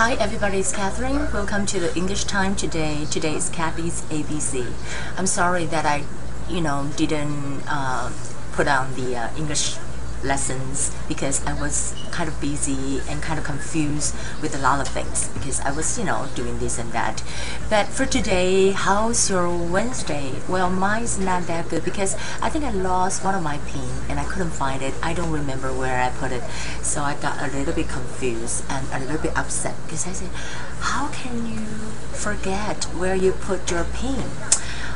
Hi everybody, it's Catherine. Welcome to the English time today. Today is Kathy's ABC. I'm sorry that I, you know, didn't uh, put on the uh, English lessons because I was kind of busy and kind of confused with a lot of things because I was, you know, doing this and that. But for today, how's your Wednesday? Well, mine's not that good because I think I lost one of my pin and I couldn't find it. I don't remember where I put it. So I got a little bit confused and a little bit upset because I said, how can you forget where you put your pin?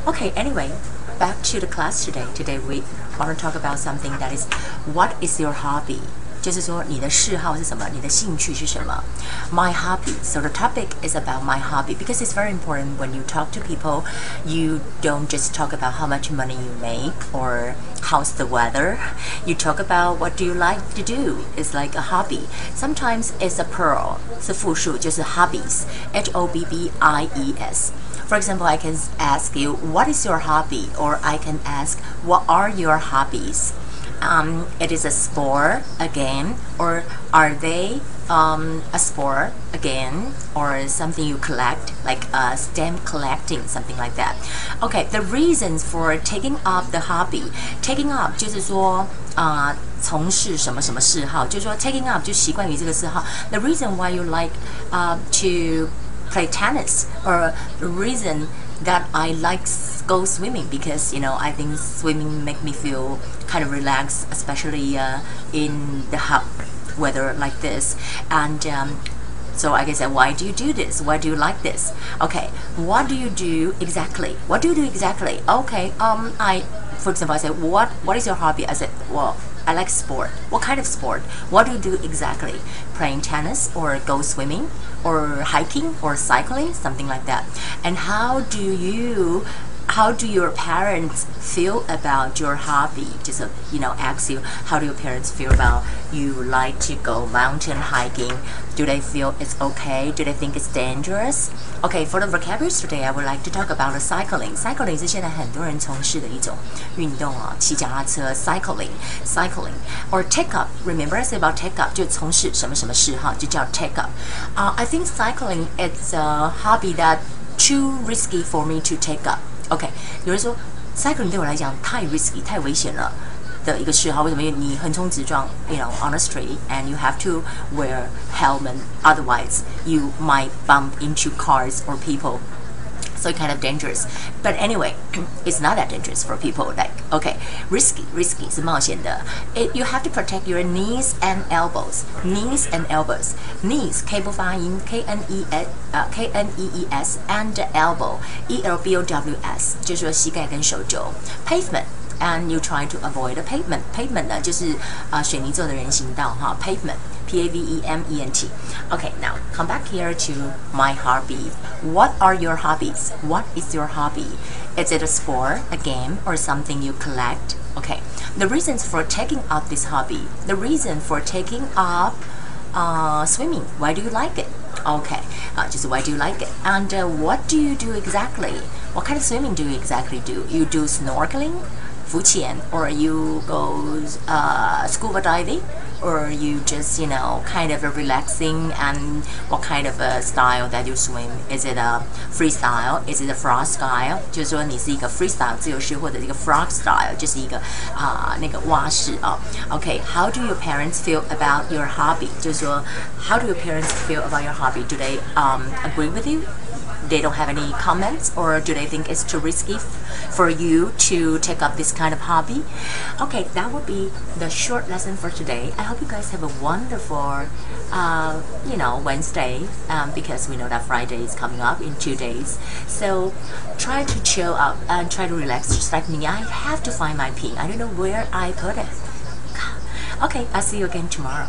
Okay, anyway, back to the class today. Today we want to talk about something that is what is your hobby? 就是说你的嗜好是什么，你的兴趣是什么？My hobby. So the topic is about my hobby because it's very important when you talk to people. You don't just talk about how much money you make or how's the weather. You talk about what do you like to do. It's like a hobby. Sometimes it's a plural. 是复数，就是 hobbies. H O B B I E S. For example, I can ask you, what is your hobby? Or I can ask, what are your hobbies? Um, it is a sport, a game, or are they um, a sport, a game, or something you collect, like uh, stamp collecting, something like that. Okay, the reasons for taking up the hobby, taking up 就是说啊、呃、从事什么什么嗜好，就是说 taking up 就习惯于这个嗜好。The reason why you like uh, to play tennis or the reason that I like go swimming because you know I think swimming make me feel kind of relaxed especially uh, in the hot weather like this and um, so I guess why do you do this? Why do you like this? Okay, what do you do exactly? What do you do exactly? Okay, um, I, for example, I said, what, what is your hobby? I said, well, I like sport. What kind of sport? What do you do exactly? Playing tennis or go swimming or hiking or cycling, something like that. And how do you how do your parents feel about your hobby? Just uh, you know, ask you how do your parents feel about you like to go mountain hiking? Do they feel it's okay? Do they think it's dangerous? Okay, for the vocabulary today, I would like to talk about the cycling. Cycling 是现在很多人从事的一种运动啊，骑脚踏车 cycling, cycling or take up. Remember I said about take up 就从事什么什么嗜好就叫 take up. Uh, I think cycling is a hobby that too risky for me to take up. OK，有人说 cycling 对我来讲太 risky 太危险了的一个嗜好，为什么？因为你横冲直撞，you know on the street and you have to wear helmet, otherwise you might bump into cars or people so kind of dangerous. But anyway, it's not that dangerous for people. Like okay, risky, risky 是冒险的。It you have to protect your knees and elbows. Knees and elbows. Knees K 不发音，K N E S 呃 K N E E S and elbow E L B O W S 就是说膝盖跟手肘。Pavement and you try to avoid a pavement. Pavement 呢就是啊、呃、水泥做的人行道哈，pavement P A V E M E N T. Okay, now come back here to my hobby. What are your hobbies? What is your hobby? Is it a sport, a game, or something you collect? Okay, the reasons for taking up this hobby. The reason for taking up uh, swimming. Why do you like it? Okay, uh, just why do you like it? And uh, what do you do exactly? What kind of swimming do you exactly do? You do snorkeling? 浮潜 or you go uh, scuba diving or you just you know kind of a relaxing and what kind of a style that you swim is it a freestyle is it a frog style 就是说你是一个 freestyle 自由式或者一个 frog style 就是一个啊、uh, 那个蛙式啊 OK how do your parents feel about your hobby 就是说 how do your parents feel about your hobby do they um, agree with you They don't have any comments or do they think it's too risky for you to take up this kind of hobby? Okay that would be the short lesson for today. I hope you guys have a wonderful uh, you know wednesday um, because we know that friday is coming up in two days. So try to chill out and try to relax just like me. I have to find my pin i don't know where i put it. Okay i'll see you again tomorrow